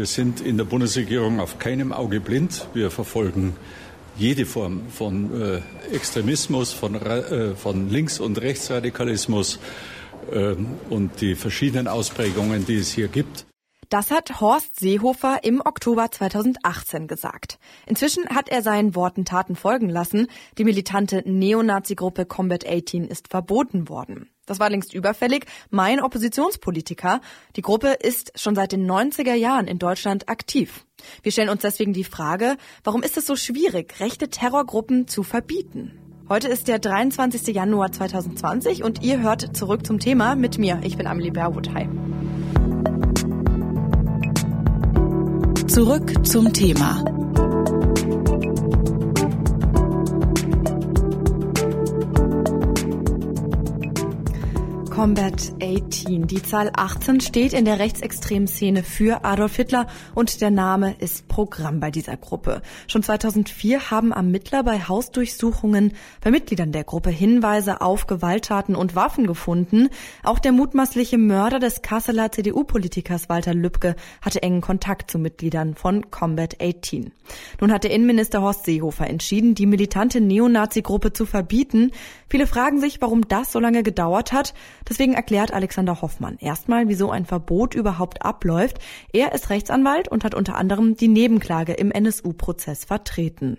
Wir sind in der Bundesregierung auf keinem Auge blind. Wir verfolgen jede Form von äh, Extremismus, von, äh, von Links- und Rechtsradikalismus äh, und die verschiedenen Ausprägungen, die es hier gibt. Das hat Horst Seehofer im Oktober 2018 gesagt. Inzwischen hat er seinen Worten Taten folgen lassen. Die militante Neonazi-Gruppe Combat 18 ist verboten worden. Das war längst überfällig. Mein Oppositionspolitiker. Die Gruppe ist schon seit den 90er Jahren in Deutschland aktiv. Wir stellen uns deswegen die Frage, warum ist es so schwierig, rechte Terrorgruppen zu verbieten? Heute ist der 23. Januar 2020 und ihr hört zurück zum Thema mit mir. Ich bin Amelie Berwood. Hi. Zurück zum Thema. Combat 18. Die Zahl 18 steht in der rechtsextremen Szene für Adolf Hitler und der Name ist Programm bei dieser Gruppe. Schon 2004 haben Ermittler bei Hausdurchsuchungen bei Mitgliedern der Gruppe Hinweise auf Gewalttaten und Waffen gefunden. Auch der mutmaßliche Mörder des Kasseler CDU-Politikers Walter Lübcke hatte engen Kontakt zu Mitgliedern von Combat 18. Nun hat der Innenminister Horst Seehofer entschieden, die militante Neonazi-Gruppe zu verbieten. Viele fragen sich, warum das so lange gedauert hat. Deswegen erklärt Alexander Hoffmann erstmal, wieso ein Verbot überhaupt abläuft. Er ist Rechtsanwalt und hat unter anderem die Nebenklage im NSU-Prozess vertreten.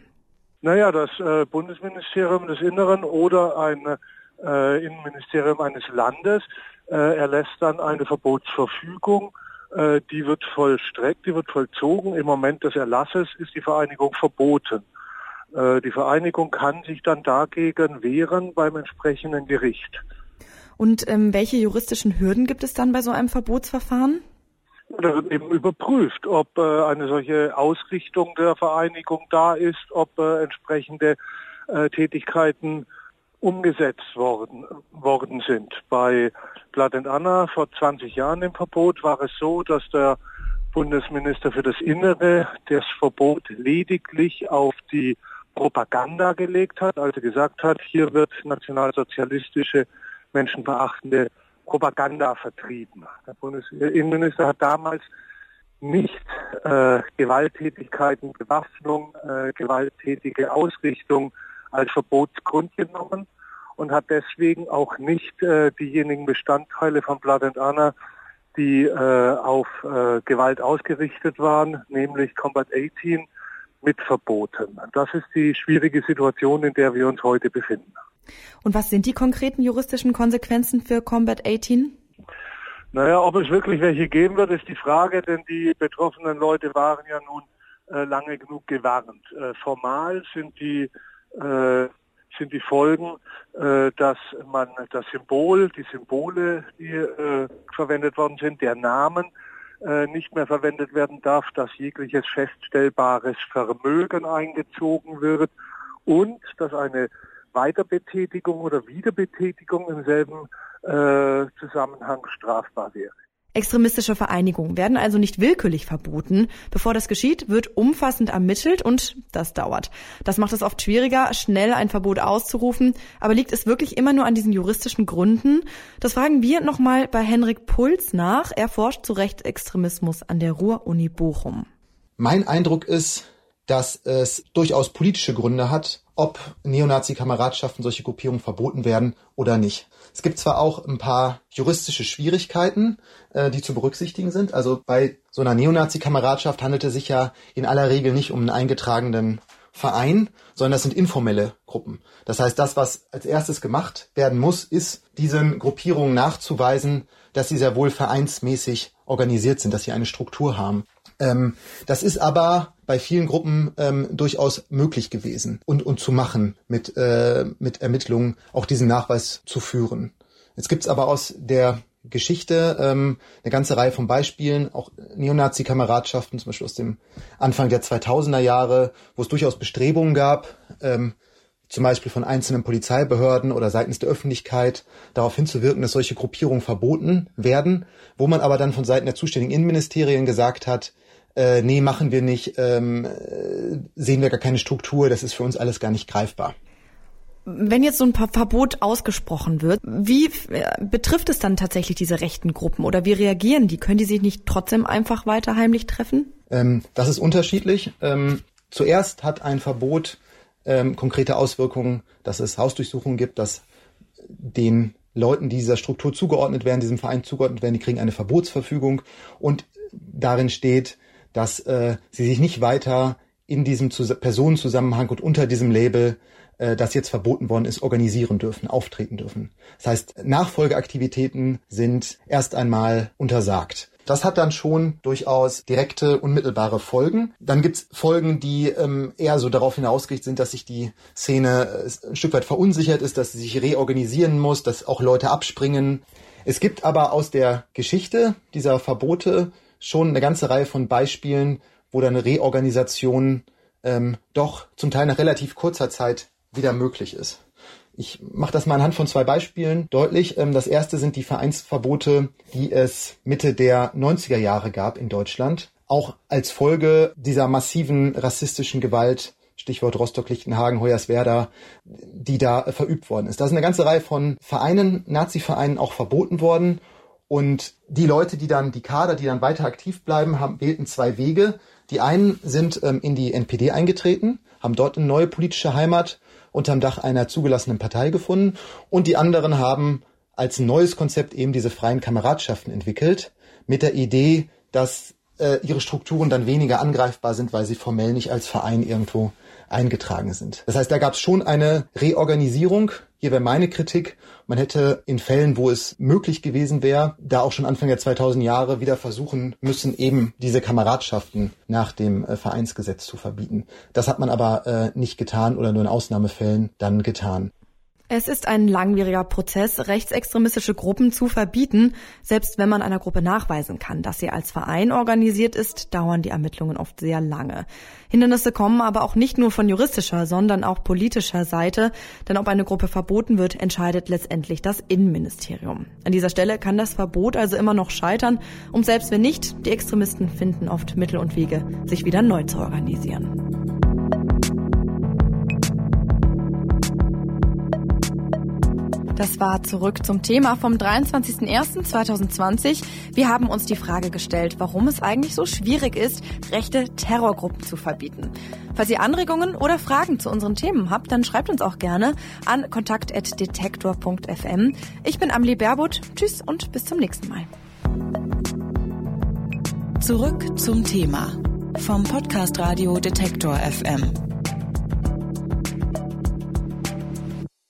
Naja, das äh, Bundesministerium des Inneren oder ein äh, Innenministerium eines Landes äh, erlässt dann eine Verbotsverfügung. Äh, die wird vollstreckt, die wird vollzogen. Im Moment des Erlasses ist die Vereinigung verboten. Äh, die Vereinigung kann sich dann dagegen wehren beim entsprechenden Gericht. Und ähm, welche juristischen Hürden gibt es dann bei so einem Verbotsverfahren? Da wird eben überprüft, ob äh, eine solche Ausrichtung der Vereinigung da ist, ob äh, entsprechende äh, Tätigkeiten umgesetzt worden, worden sind. Bei and Anna vor 20 Jahren im Verbot war es so, dass der Bundesminister für das Innere das Verbot lediglich auf die Propaganda gelegt hat, also gesagt hat, hier wird nationalsozialistische menschenverachtende Propaganda vertrieben. Der Bundesinnenminister hat damals nicht äh, Gewalttätigkeiten, Bewaffnung, äh, gewalttätige Ausrichtung als Verbotsgrund genommen und hat deswegen auch nicht äh, diejenigen Bestandteile von Blood and Honor, die äh, auf äh, Gewalt ausgerichtet waren, nämlich Combat 18, mit verboten. Das ist die schwierige Situation, in der wir uns heute befinden. Und was sind die konkreten juristischen Konsequenzen für Combat 18? Naja, ob es wirklich welche geben wird, ist die Frage, denn die betroffenen Leute waren ja nun äh, lange genug gewarnt. Äh, formal sind die, äh, sind die Folgen, äh, dass man das Symbol, die Symbole, die äh, verwendet worden sind, der Namen, äh, nicht mehr verwendet werden darf, dass jegliches feststellbares Vermögen eingezogen wird und dass eine Weiterbetätigung oder Wiederbetätigung im selben äh, Zusammenhang strafbar wäre. Extremistische Vereinigungen werden also nicht willkürlich verboten. Bevor das geschieht, wird umfassend ermittelt und das dauert. Das macht es oft schwieriger, schnell ein Verbot auszurufen. Aber liegt es wirklich immer nur an diesen juristischen Gründen? Das fragen wir nochmal bei Henrik Puls nach. Er forscht zu Rechtsextremismus an der Ruhr-Uni Bochum. Mein Eindruck ist, dass es durchaus politische Gründe hat, ob Neonazi-Kameradschaften, solche Gruppierungen verboten werden oder nicht. Es gibt zwar auch ein paar juristische Schwierigkeiten, äh, die zu berücksichtigen sind. Also bei so einer Neonazi-Kameradschaft handelt es sich ja in aller Regel nicht um einen eingetragenen Verein, sondern das sind informelle Gruppen. Das heißt, das, was als erstes gemacht werden muss, ist, diesen Gruppierungen nachzuweisen, dass sie sehr wohl vereinsmäßig organisiert sind, dass sie eine Struktur haben. Ähm, das ist aber bei vielen Gruppen ähm, durchaus möglich gewesen und, und zu machen, mit, äh, mit Ermittlungen auch diesen Nachweis zu führen. Jetzt gibt's aber aus der Geschichte ähm, eine ganze Reihe von Beispielen, auch Neonazi-Kameradschaften, zum Beispiel aus dem Anfang der 2000er Jahre, wo es durchaus Bestrebungen gab, ähm, zum Beispiel von einzelnen Polizeibehörden oder seitens der Öffentlichkeit darauf hinzuwirken, dass solche Gruppierungen verboten werden, wo man aber dann von Seiten der zuständigen Innenministerien gesagt hat, äh, nee, machen wir nicht, ähm, äh, sehen wir gar keine Struktur, das ist für uns alles gar nicht greifbar. Wenn jetzt so ein Verbot ausgesprochen wird, wie äh, betrifft es dann tatsächlich diese rechten Gruppen oder wie reagieren die? Können die sich nicht trotzdem einfach weiter heimlich treffen? Ähm, das ist unterschiedlich. Ähm, zuerst hat ein Verbot ähm, konkrete Auswirkungen, dass es Hausdurchsuchungen gibt, dass den Leuten, die dieser Struktur zugeordnet werden, diesem Verein zugeordnet werden, die kriegen eine Verbotsverfügung und darin steht, dass äh, sie sich nicht weiter in diesem Zus Personenzusammenhang und unter diesem Label, äh, das jetzt verboten worden ist, organisieren dürfen, auftreten dürfen. Das heißt, Nachfolgeaktivitäten sind erst einmal untersagt. Das hat dann schon durchaus direkte, unmittelbare Folgen. Dann gibt's Folgen, die ähm, eher so darauf hinausgerichtet sind, dass sich die Szene äh, ein Stück weit verunsichert ist, dass sie sich reorganisieren muss, dass auch Leute abspringen. Es gibt aber aus der Geschichte dieser Verbote schon eine ganze Reihe von Beispielen, wo dann eine Reorganisation ähm, doch zum Teil nach relativ kurzer Zeit wieder möglich ist. Ich mache das mal anhand von zwei Beispielen deutlich. Ähm, das erste sind die Vereinsverbote, die es Mitte der 90er Jahre gab in Deutschland. Auch als Folge dieser massiven rassistischen Gewalt, Stichwort Rostock-Lichtenhagen, Hoyerswerda, die da verübt worden ist. Da sind eine ganze Reihe von Vereinen, Nazi-Vereinen auch verboten worden. Und die Leute, die dann, die Kader, die dann weiter aktiv bleiben, haben, wählten zwei Wege. Die einen sind ähm, in die NPD eingetreten, haben dort eine neue politische Heimat unterm Dach einer zugelassenen Partei gefunden und die anderen haben als neues Konzept eben diese freien Kameradschaften entwickelt mit der Idee, dass äh, ihre Strukturen dann weniger angreifbar sind, weil sie formell nicht als Verein irgendwo eingetragen sind. Das heißt, da gab es schon eine Reorganisierung. Hier wäre meine Kritik. Man hätte in Fällen, wo es möglich gewesen wäre, da auch schon Anfang der 2000 Jahre wieder versuchen müssen, eben diese Kameradschaften nach dem äh, Vereinsgesetz zu verbieten. Das hat man aber äh, nicht getan oder nur in Ausnahmefällen dann getan. Es ist ein langwieriger Prozess, rechtsextremistische Gruppen zu verbieten. Selbst wenn man einer Gruppe nachweisen kann, dass sie als Verein organisiert ist, dauern die Ermittlungen oft sehr lange. Hindernisse kommen aber auch nicht nur von juristischer, sondern auch politischer Seite. Denn ob eine Gruppe verboten wird, entscheidet letztendlich das Innenministerium. An dieser Stelle kann das Verbot also immer noch scheitern. Und selbst wenn nicht, die Extremisten finden oft Mittel und Wege, sich wieder neu zu organisieren. Das war zurück zum Thema vom 23.01.2020. Wir haben uns die Frage gestellt, warum es eigentlich so schwierig ist, rechte Terrorgruppen zu verbieten. Falls ihr Anregungen oder Fragen zu unseren Themen habt, dann schreibt uns auch gerne an kontakt.detektor.fm. Ich bin Amelie Baerbutt. Tschüss und bis zum nächsten Mal. Zurück zum Thema vom Podcast Radio Detektor FM.